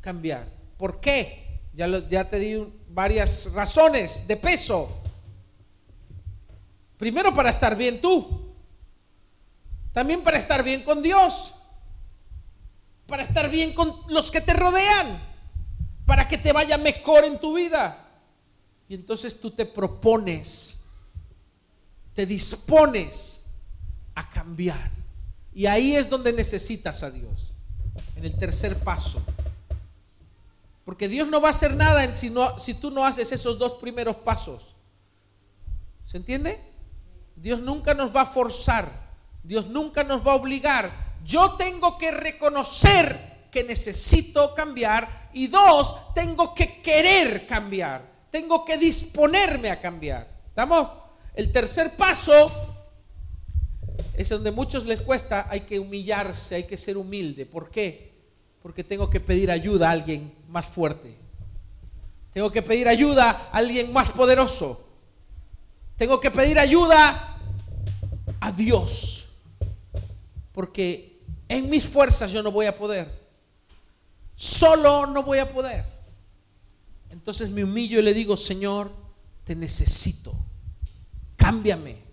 cambiar. ¿Por qué? Ya, te di varias razones de peso. Primero para estar bien tú. También para estar bien con Dios. Para estar bien con los que te rodean. Para que te vaya mejor en tu vida. Y entonces tú te propones, te dispones a cambiar. Y ahí es donde necesitas a Dios. En el tercer paso. Porque Dios no va a hacer nada si, tú no haces esos dos primeros pasos. ¿Se entiende? Dios nunca nos va a forzar. Dios nunca nos va a obligar. Yo tengo que reconocer que necesito cambiar. Y dos, tengo que querer cambiar. Tengo que disponerme a cambiar. ¿Estamos? El tercer paso es donde a muchos les cuesta. Hay que humillarse, hay que ser humilde. ¿Por qué? porque tengo que pedir ayuda a alguien más fuerte. Tengo que pedir ayuda a alguien más poderoso. Tengo que pedir ayuda a Dios. Porque en mis fuerzas yo no voy a poder. Solo no voy a poder. Entonces me humillo y le digo, Señor, te necesito. Cámbiame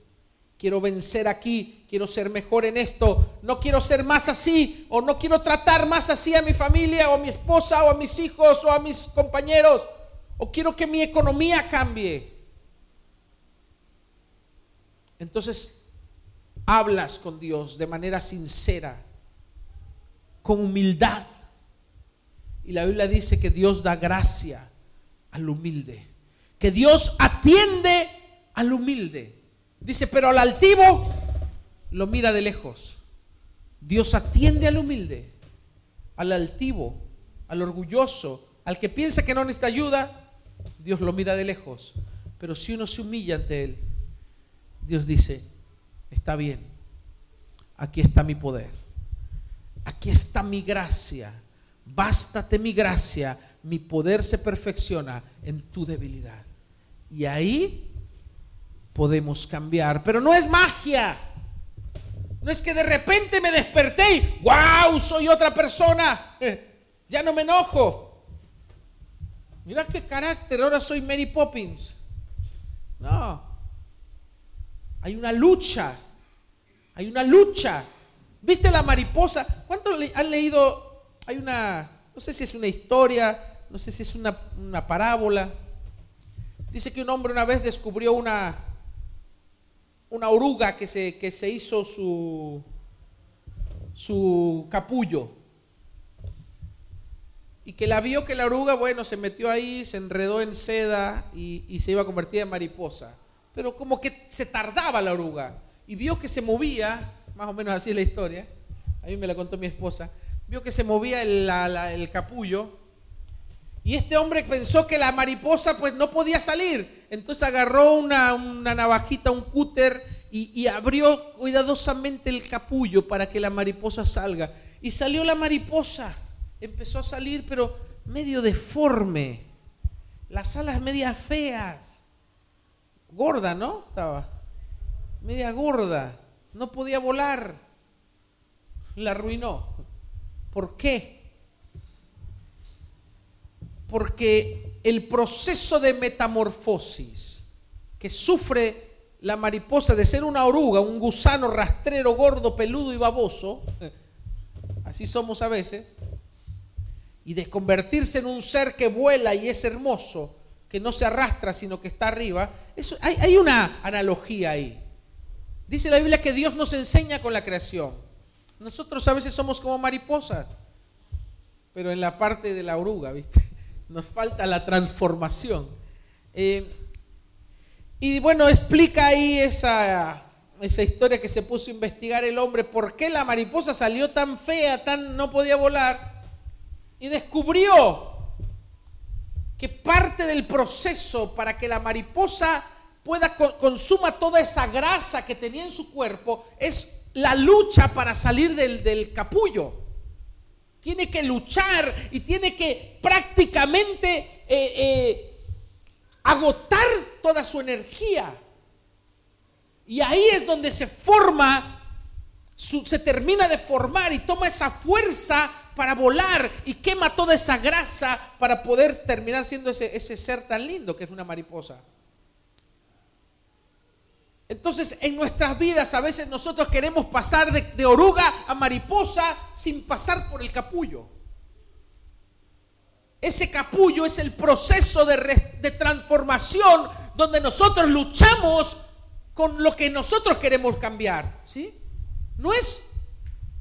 quiero vencer aquí, quiero ser mejor en esto, no quiero ser más así, o no quiero tratar más así a mi familia, o a mi esposa, o a mis hijos, o a mis compañeros, o quiero que mi economía cambie. Entonces, hablas con Dios de manera sincera, con humildad. Y la Biblia dice que Dios da gracia al humilde, que Dios atiende al humilde. Dice, pero al altivo lo mira de lejos. Dios atiende al humilde, al altivo, al orgulloso, al que piensa que no necesita ayuda, Dios lo mira de lejos. Pero si uno se humilla ante Él, Dios dice, está bien, aquí está mi poder, aquí está mi gracia, bástate mi gracia, mi poder se perfecciona en tu debilidad. Y ahí podemos cambiar. Pero no es magia. No es que de repente me desperté y ¡wow! Soy otra persona. [LAUGHS] Ya no me enojo. Mira qué carácter, ahora soy Mary Poppins. No. Hay una lucha. Hay una lucha. ¿Viste la mariposa? ¿Cuánto han leído? Hay una, no sé si es una historia, no sé si es una, una parábola. Dice que un hombre una vez descubrió una, una oruga que se, que se hizo su, su capullo. Y que la vio que la oruga, bueno, se metió ahí, se enredó en seda y, se iba a convertir en mariposa. Pero como que se tardaba la oruga. Y vio que se movía, más o menos así es la historia, a mí me la contó mi esposa, vio que se movía el, el capullo y este hombre pensó que la mariposa pues no podía salir. Entonces agarró una, navajita, un cúter y, y, abrió cuidadosamente el capullo para que la mariposa salga. Y salió la mariposa. Empezó a salir pero medio deforme. Las alas medias feas. Gorda, ¿no? Estaba. Media gorda. No podía volar. La arruinó. ¿Por qué? Porque el proceso de metamorfosis que sufre la mariposa de ser una oruga, un gusano rastrero, gordo, peludo y baboso, [LAUGHS] así somos a veces, y de convertirse en un ser que vuela y es hermoso, que no se arrastra, sino que está arriba, eso, hay, hay una analogía ahí. Dice la Biblia que Dios nos enseña con la creación. Nosotros a veces somos como mariposas, pero en la parte de la oruga, ¿viste? Nos falta la transformación. Eh, y bueno, explica ahí esa, esa historia que se puso a investigar el hombre, por qué la mariposa salió tan fea, tan no podía volar, y descubrió que parte del proceso para que la mariposa pueda consuma toda esa grasa que tenía en su cuerpo es la lucha para salir del, del capullo tiene que luchar y tiene que prácticamente eh, eh, agotar toda su energía. Y ahí es donde se forma, se termina de formar y toma esa fuerza para volar y quema toda esa grasa para poder terminar siendo ese, ese ser tan lindo que es una mariposa. Entonces en nuestras vidas a veces nosotros queremos pasar de, oruga a mariposa sin pasar por el capullo. Ese capullo es el proceso de, de transformación donde nosotros luchamos con lo que nosotros queremos cambiar. ¿sí? No es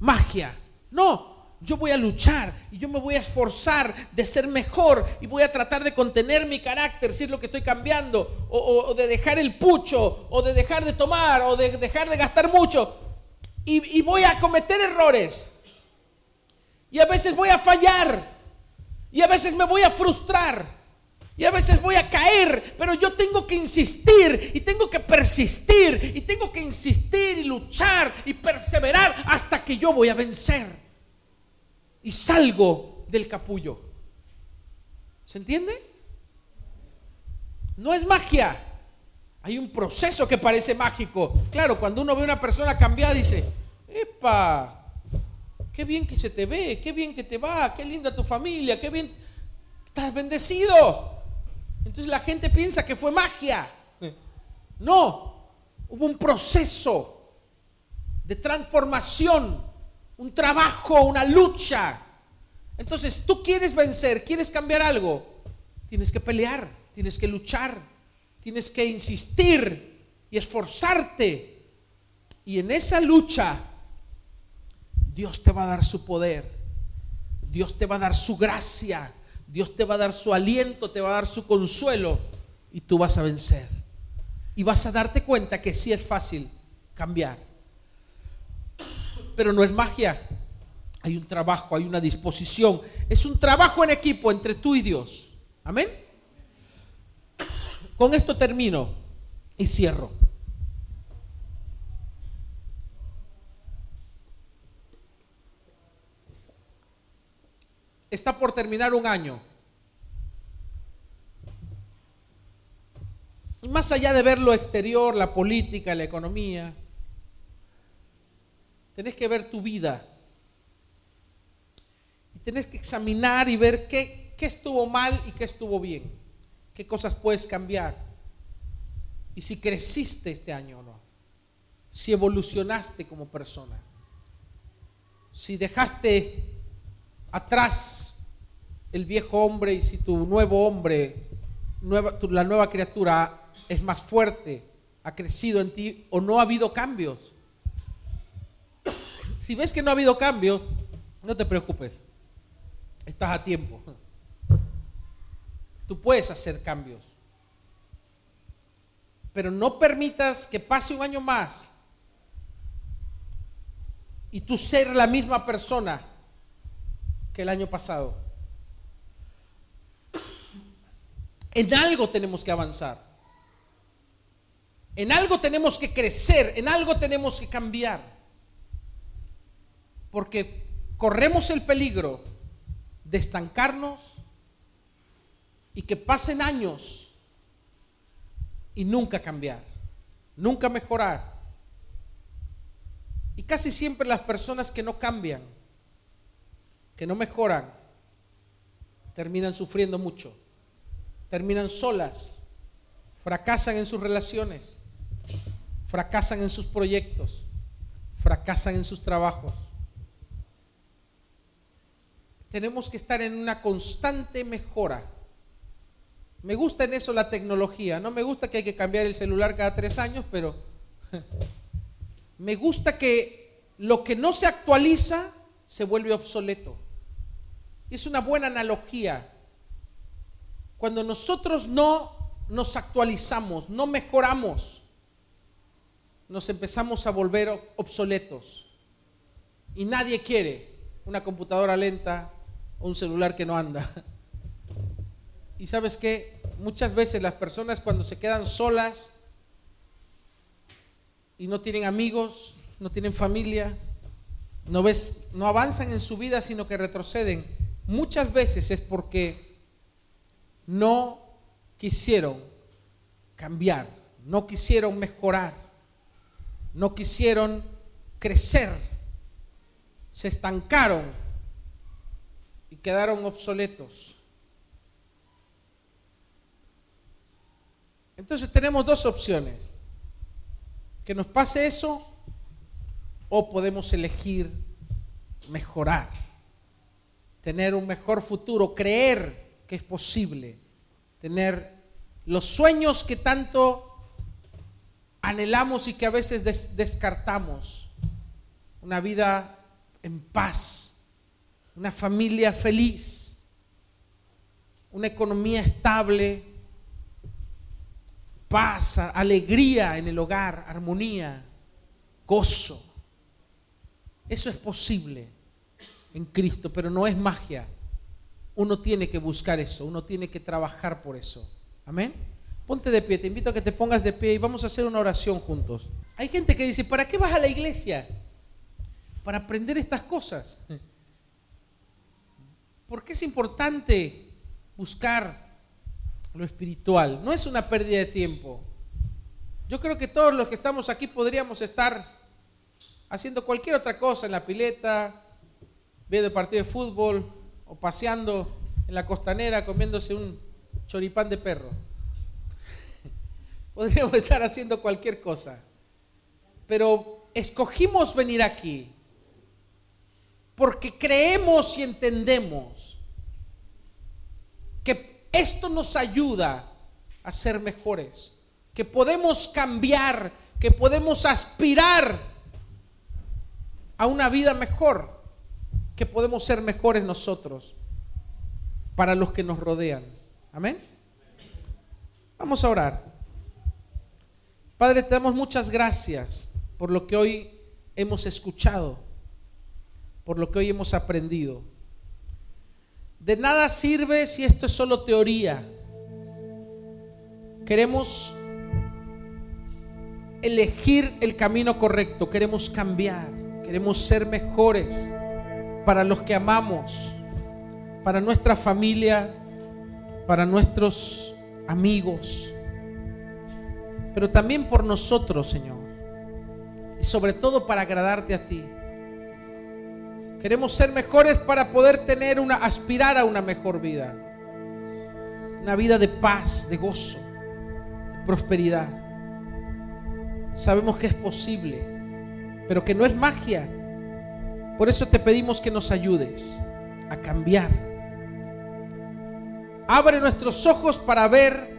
magia, no, yo voy a luchar y yo me voy a esforzar de ser mejor y voy a tratar de contener mi carácter si es lo que estoy cambiando, o, de dejar el pucho, o de dejar de tomar, o de dejar de gastar mucho. Y, y voy a cometer errores. Y a veces voy a fallar. Y a veces me voy a frustrar. Y a veces voy a caer, pero yo tengo que insistir y tengo que persistir y tengo que insistir y luchar y perseverar hasta que yo voy a vencer y salgo del capullo. ¿Se entiende? No es magia. Hay un proceso que parece mágico. Claro, cuando uno ve a una persona cambiada, dice, ¡epa! Qué bien que se te ve, qué bien que te va, qué linda tu familia, qué bien, estás bendecido. Entonces la gente piensa que fue magia. No, hubo un proceso de transformación un trabajo, una lucha. Entonces, tú quieres vencer, quieres cambiar algo, tienes que pelear, tienes que luchar, tienes que insistir y esforzarte. Y en esa lucha, Dios te va a dar su poder, Dios te va a dar su gracia, Dios te va a dar su aliento, te va a dar su consuelo y tú vas a vencer. Y vas a darte cuenta que sí es fácil cambiar pero no es magia. Hay un trabajo, hay una disposición. Es un trabajo en equipo entre tú y Dios. Amén. Con esto termino y cierro. Está por terminar un año. Y más allá de ver lo exterior, la política, la economía, tenés que ver tu vida. Y tenés que examinar y ver qué, qué estuvo mal y qué estuvo bien. Qué cosas puedes cambiar. Y si creciste este año o no. Si evolucionaste como persona. Si dejaste atrás el viejo hombre y si tu nuevo hombre, la nueva criatura es más fuerte, ha crecido en ti o no ha habido cambios. Si ves que no ha habido cambios, no te preocupes. Estás a tiempo. Tú puedes hacer cambios. Pero no permitas que pase un año más y tú ser la misma persona que el año pasado. En algo tenemos que avanzar. En algo tenemos que crecer, en algo tenemos que cambiar. Porque corremos el peligro de estancarnos y que pasen años y nunca cambiar, nunca mejorar. Y casi siempre las personas que no cambian, que no mejoran, terminan sufriendo mucho, terminan solas, fracasan en sus relaciones, fracasan en sus proyectos, fracasan en sus trabajos. Tenemos que estar en una constante mejora. Me gusta en eso la tecnología. No me gusta que hay que cambiar el celular cada tres años, pero [LAUGHS] me gusta que lo que no se actualiza se vuelve obsoleto. Es una buena analogía. Cuando nosotros no nos actualizamos, no mejoramos, nos empezamos a volver obsoletos. Y nadie quiere una computadora lenta un celular que no anda. [LAUGHS] Y sabes que muchas veces las personas cuando se quedan solas y no tienen amigos, no tienen familia, no ves, no avanzan en su vida, sino que retroceden. Muchas veces es porque no quisieron cambiar, no quisieron mejorar, no quisieron crecer, se estancaron quedaron obsoletos. Entonces tenemos dos opciones. Que nos pase eso o podemos elegir mejorar, tener un mejor futuro, creer que es posible, tener los sueños que tanto anhelamos y que a veces descartamos, una vida en paz, una familia feliz, una economía estable, paz, alegría en el hogar, armonía, gozo. Eso es posible en Cristo, pero no es magia. Uno tiene que buscar eso, uno tiene que trabajar por eso. Amén. Ponte de pie, te invito a que te pongas de pie y vamos a hacer una oración juntos. Hay gente que dice, ¿para qué vas a la iglesia? Para aprender estas cosas. [LAUGHS] ¿Por qué es importante buscar lo espiritual. No es una pérdida de tiempo. Yo creo que todos los que estamos aquí podríamos estar haciendo cualquier otra cosa en la pileta, viendo partido de fútbol o paseando en la costanera comiéndose un choripán de perro. [LAUGHS] Podríamos estar haciendo cualquier cosa. Pero escogimos venir aquí porque creemos y entendemos que esto nos ayuda a ser mejores, que podemos cambiar, que podemos aspirar a una vida mejor, que podemos ser mejores nosotros para los que nos rodean. Amén. Vamos a orar. Padre, te damos muchas gracias por lo que hoy hemos escuchado, por lo que hoy hemos aprendido. De nada sirve si esto es solo teoría. Queremos elegir el camino correcto, queremos cambiar, queremos ser mejores para los que amamos, para nuestra familia, para nuestros amigos, pero también por nosotros, Señor, y sobre todo para agradarte a ti. Queremos ser mejores para poder tener una, aspirar a una mejor vida. Una vida de paz, de gozo, de prosperidad. Sabemos que es posible, pero que no es magia. Por eso te pedimos que nos ayudes a cambiar. Abre nuestros ojos para ver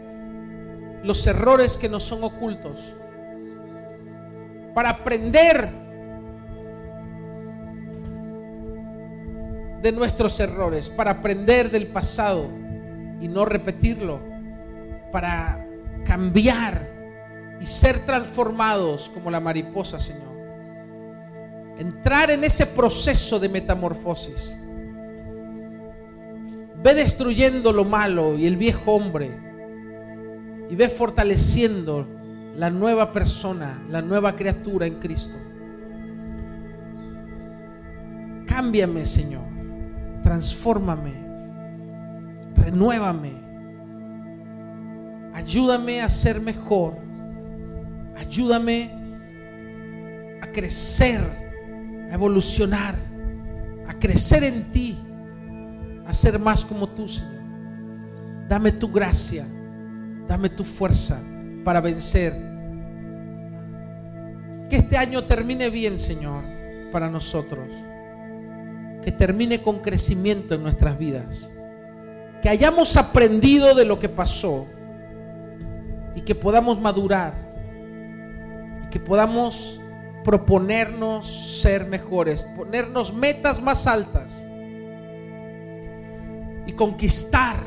los errores que nos son ocultos. Para aprender de nuestros errores, para aprender del pasado y no repetirlo, para cambiar y ser transformados como la mariposa, Señor. Entrar en ese proceso de metamorfosis Ve destruyendo lo malo y el viejo hombre. Y ve fortaleciendo la nueva persona, la nueva criatura en Cristo. Cámbiame, Señor. Transfórmame. Renuévame. Ayúdame a ser mejor. Ayúdame a crecer, a evolucionar, a crecer en ti, a ser más como tú, Señor. Dame tu gracia, dame tu fuerza para vencer. Que este año termine bien, Señor, para nosotros que termine con crecimiento en nuestras vidas. Que hayamos aprendido de lo que pasó y que podamos madurar y que podamos proponernos ser mejores, ponernos metas más altas y conquistar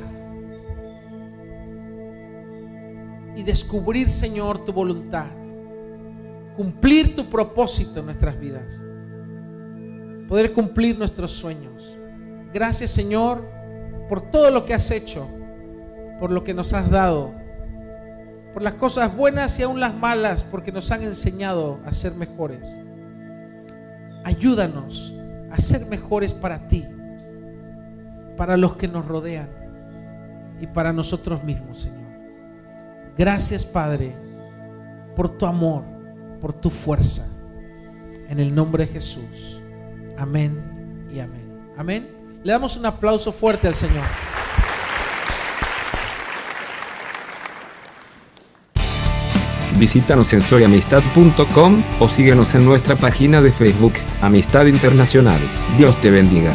y descubrir, Señor, tu voluntad, cumplir tu propósito en nuestras vidas poder cumplir nuestros sueños. Gracias Señor por todo lo que has hecho, por lo que nos has dado, por las cosas buenas y aún las malas, porque nos han enseñado a ser mejores. Ayúdanos a ser mejores para ti, para los que nos rodean y para nosotros mismos, Señor. Gracias, Padre, por tu amor, por tu fuerza. En el nombre de Jesús. Amén y amén. Amén. Le damos un aplauso fuerte al Señor. Visítanos en soyamistad.com o síguenos en nuestra página de Facebook, Amistad Internacional. Dios te bendiga.